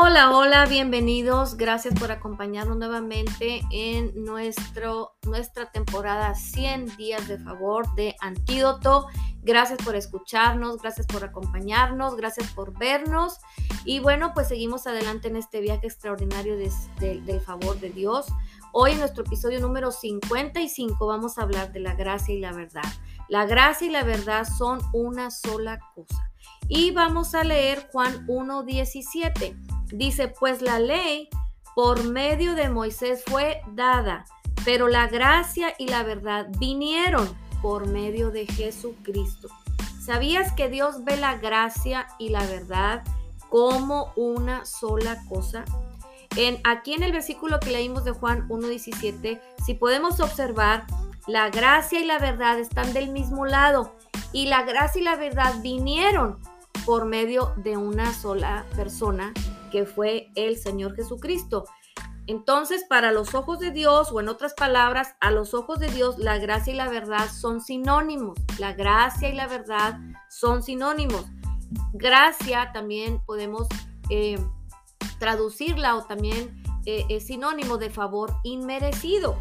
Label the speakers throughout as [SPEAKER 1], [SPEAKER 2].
[SPEAKER 1] Hola, hola, bienvenidos. Gracias por acompañarnos nuevamente en nuestro, nuestra temporada 100 días de favor de Antídoto. Gracias por escucharnos, gracias por acompañarnos, gracias por vernos. Y bueno, pues seguimos adelante en este viaje extraordinario del favor de Dios. Hoy en nuestro episodio número 55 vamos a hablar de la gracia y la verdad. La gracia y la verdad son una sola cosa. Y vamos a leer Juan 1.17. Dice, pues la ley por medio de Moisés fue dada, pero la gracia y la verdad vinieron por medio de Jesucristo. ¿Sabías que Dios ve la gracia y la verdad como una sola cosa? En, aquí en el versículo que leímos de Juan 1.17, si podemos observar, la gracia y la verdad están del mismo lado y la gracia y la verdad vinieron por medio de una sola persona que fue el Señor Jesucristo. Entonces, para los ojos de Dios, o en otras palabras, a los ojos de Dios, la gracia y la verdad son sinónimos. La gracia y la verdad son sinónimos. Gracia también podemos eh, traducirla o también eh, es sinónimo de favor inmerecido.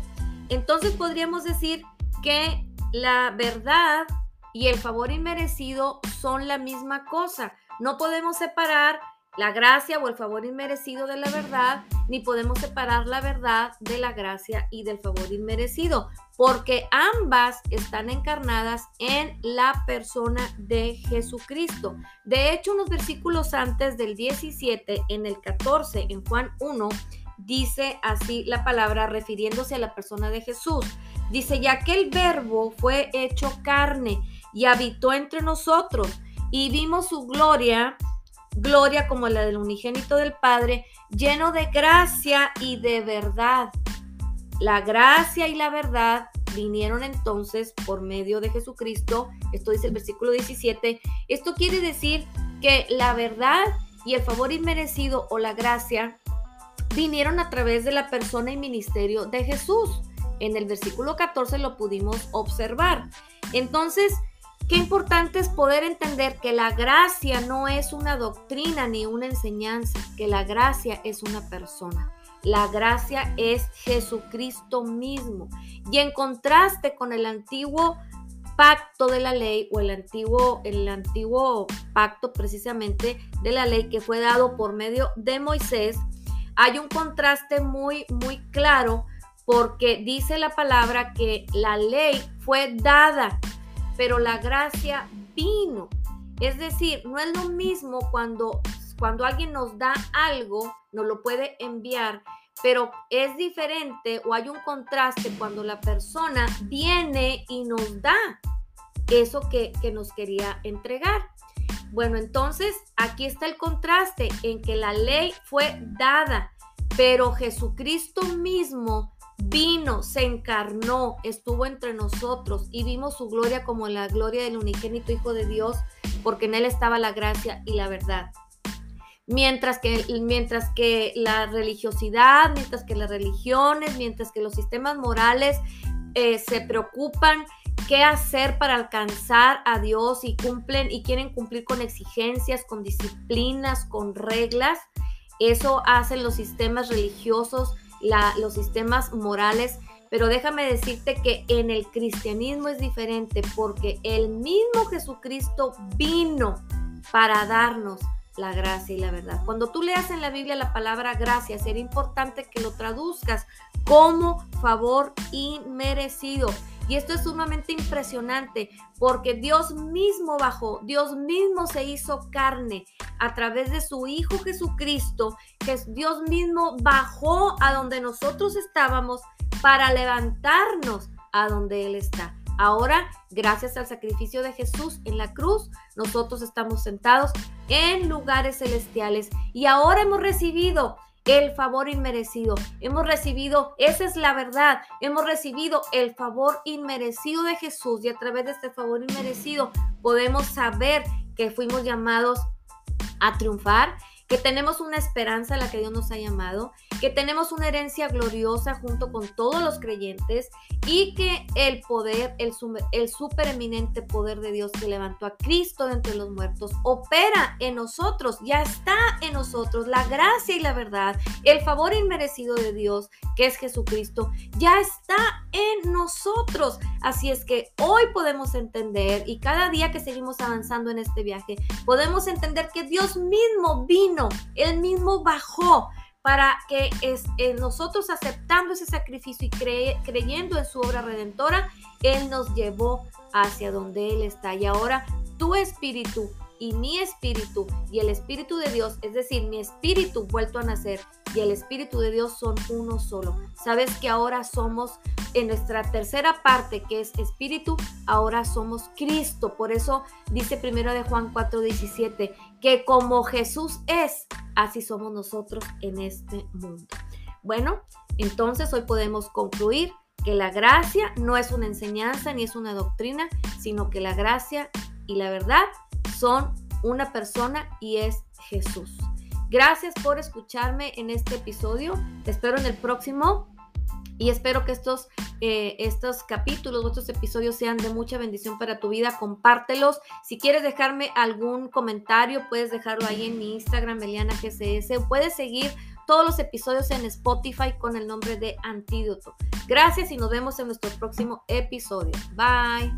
[SPEAKER 1] Entonces podríamos decir que la verdad y el favor inmerecido son la misma cosa. No podemos separar la gracia o el favor inmerecido de la verdad, ni podemos separar la verdad de la gracia y del favor inmerecido, porque ambas están encarnadas en la persona de Jesucristo. De hecho, unos versículos antes del 17, en el 14, en Juan 1, dice así la palabra refiriéndose a la persona de Jesús. Dice, ya que el verbo fue hecho carne y habitó entre nosotros y vimos su gloria gloria como la del unigénito del Padre, lleno de gracia y de verdad. La gracia y la verdad vinieron entonces por medio de Jesucristo. Esto dice el versículo 17. Esto quiere decir que la verdad y el favor inmerecido o la gracia vinieron a través de la persona y ministerio de Jesús. En el versículo 14 lo pudimos observar. Entonces, Qué importante es poder entender que la gracia no es una doctrina ni una enseñanza, que la gracia es una persona. La gracia es Jesucristo mismo. Y en contraste con el antiguo pacto de la ley o el antiguo, el antiguo pacto precisamente de la ley que fue dado por medio de Moisés, hay un contraste muy, muy claro porque dice la palabra que la ley fue dada pero la gracia vino. Es decir, no es lo mismo cuando, cuando alguien nos da algo, nos lo puede enviar, pero es diferente o hay un contraste cuando la persona viene y nos da eso que, que nos quería entregar. Bueno, entonces aquí está el contraste en que la ley fue dada, pero Jesucristo mismo vino, se encarnó, estuvo entre nosotros y vimos su gloria como la gloria del unigénito Hijo de Dios, porque en él estaba la gracia y la verdad. Mientras que, mientras que la religiosidad, mientras que las religiones, mientras que los sistemas morales eh, se preocupan qué hacer para alcanzar a Dios y cumplen y quieren cumplir con exigencias, con disciplinas, con reglas, eso hacen los sistemas religiosos los sistemas morales, pero déjame decirte que en el cristianismo es diferente porque el mismo Jesucristo vino para darnos la gracia y la verdad. Cuando tú leas en la Biblia la palabra gracia, sería importante que lo traduzcas como favor inmerecido. Y esto es sumamente impresionante porque Dios mismo bajó, Dios mismo se hizo carne a través de su Hijo Jesucristo, que Dios mismo bajó a donde nosotros estábamos para levantarnos a donde Él está. Ahora, gracias al sacrificio de Jesús en la cruz, nosotros estamos sentados en lugares celestiales y ahora hemos recibido el favor inmerecido. Hemos recibido, esa es la verdad, hemos recibido el favor inmerecido de Jesús y a través de este favor inmerecido podemos saber que fuimos llamados a triunfar, que tenemos una esperanza a la que Dios nos ha llamado, que tenemos una herencia gloriosa junto con todos los creyentes y que el poder, el, supereminente poder de Dios que levantó a Cristo de entre los muertos, opera en nosotros, ya está en nosotros. La gracia y la verdad, el favor inmerecido de Dios, que es Jesucristo, ya está en nosotros. Así es que hoy podemos entender y cada día que seguimos avanzando en este viaje, podemos entender que Dios mismo vino, Él mismo bajó para que es, eh, nosotros aceptando ese sacrificio y creyendo en su obra redentora, Él nos llevó hacia donde Él está. Y ahora tu espíritu y mi espíritu y el espíritu de Dios, es decir, mi espíritu vuelto a nacer y el espíritu de Dios son uno solo. Sabes que ahora somos en nuestra tercera parte que es espíritu, ahora somos Cristo. Por eso dice primero de Juan 4:17 que como Jesús es, así somos nosotros en este mundo. Bueno, entonces hoy podemos concluir que la gracia no es una enseñanza ni es una doctrina, sino que la gracia y la verdad son una persona y es Jesús. Gracias por escucharme en este episodio. Te espero en el próximo y espero que estos, eh, estos capítulos, estos episodios sean de mucha bendición para tu vida. Compártelos. Si quieres dejarme algún comentario, puedes dejarlo ahí en mi Instagram, Eliana GCS. Puedes seguir todos los episodios en Spotify con el nombre de Antídoto. Gracias y nos vemos en nuestro próximo episodio. Bye.